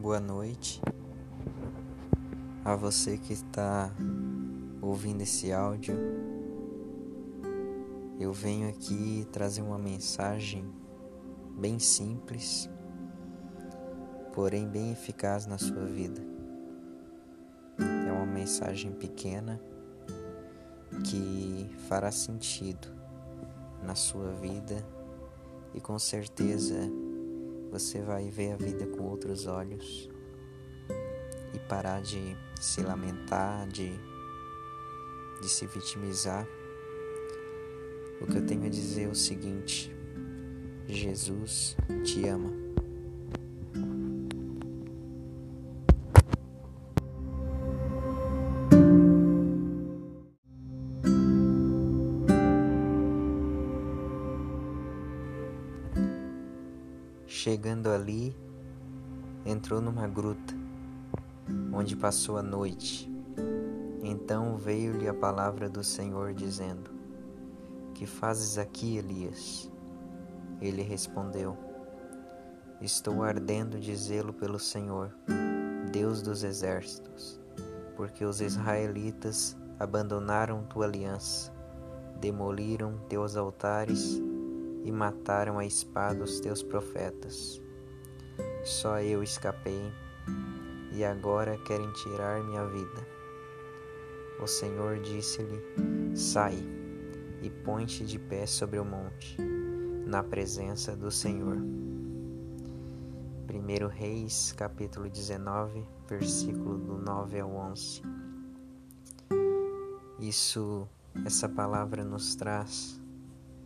Boa noite a você que está ouvindo esse áudio. Eu venho aqui trazer uma mensagem bem simples, porém bem eficaz na sua vida. É uma mensagem pequena que fará sentido na sua vida e com certeza você vai ver a vida com outros olhos e parar de se lamentar, de, de se vitimizar. O que eu tenho a dizer é o seguinte: Jesus te ama. Chegando ali, entrou numa gruta, onde passou a noite. Então veio-lhe a palavra do Senhor, dizendo: Que fazes aqui, Elias? Ele respondeu: Estou ardendo de zelo pelo Senhor, Deus dos exércitos, porque os israelitas abandonaram tua aliança, demoliram teus altares e mataram a espada os teus profetas. Só eu escapei, e agora querem tirar minha vida. O Senhor disse-lhe: Sai e põe-te de pé sobre o monte, na presença do Senhor. 1 Reis, capítulo 19, versículo do 9 ao 11. Isso, essa palavra nos traz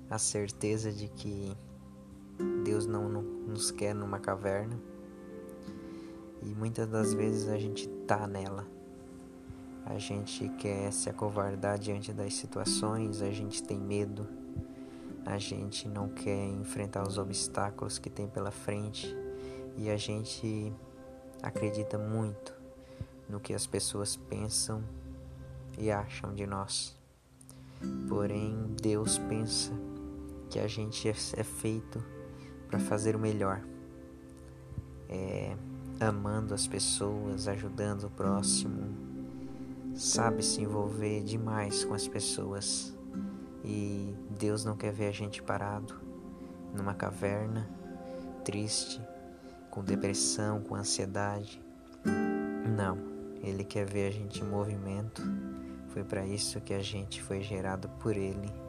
a certeza de que Deus não nos quer numa caverna e muitas das vezes a gente tá nela. A gente quer se acovardar diante das situações, a gente tem medo, a gente não quer enfrentar os obstáculos que tem pela frente e a gente acredita muito no que as pessoas pensam e acham de nós. Porém, Deus pensa que a gente é, é feito para fazer o melhor, é, amando as pessoas, ajudando o próximo, sabe se envolver demais com as pessoas e Deus não quer ver a gente parado numa caverna, triste, com depressão, com ansiedade. Não, Ele quer ver a gente em movimento. Foi para isso que a gente foi gerado por Ele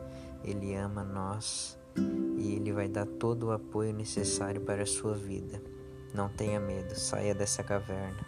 ele ama nós e Ele vai dar todo o apoio necessário para a sua vida. Não tenha medo, saia dessa caverna.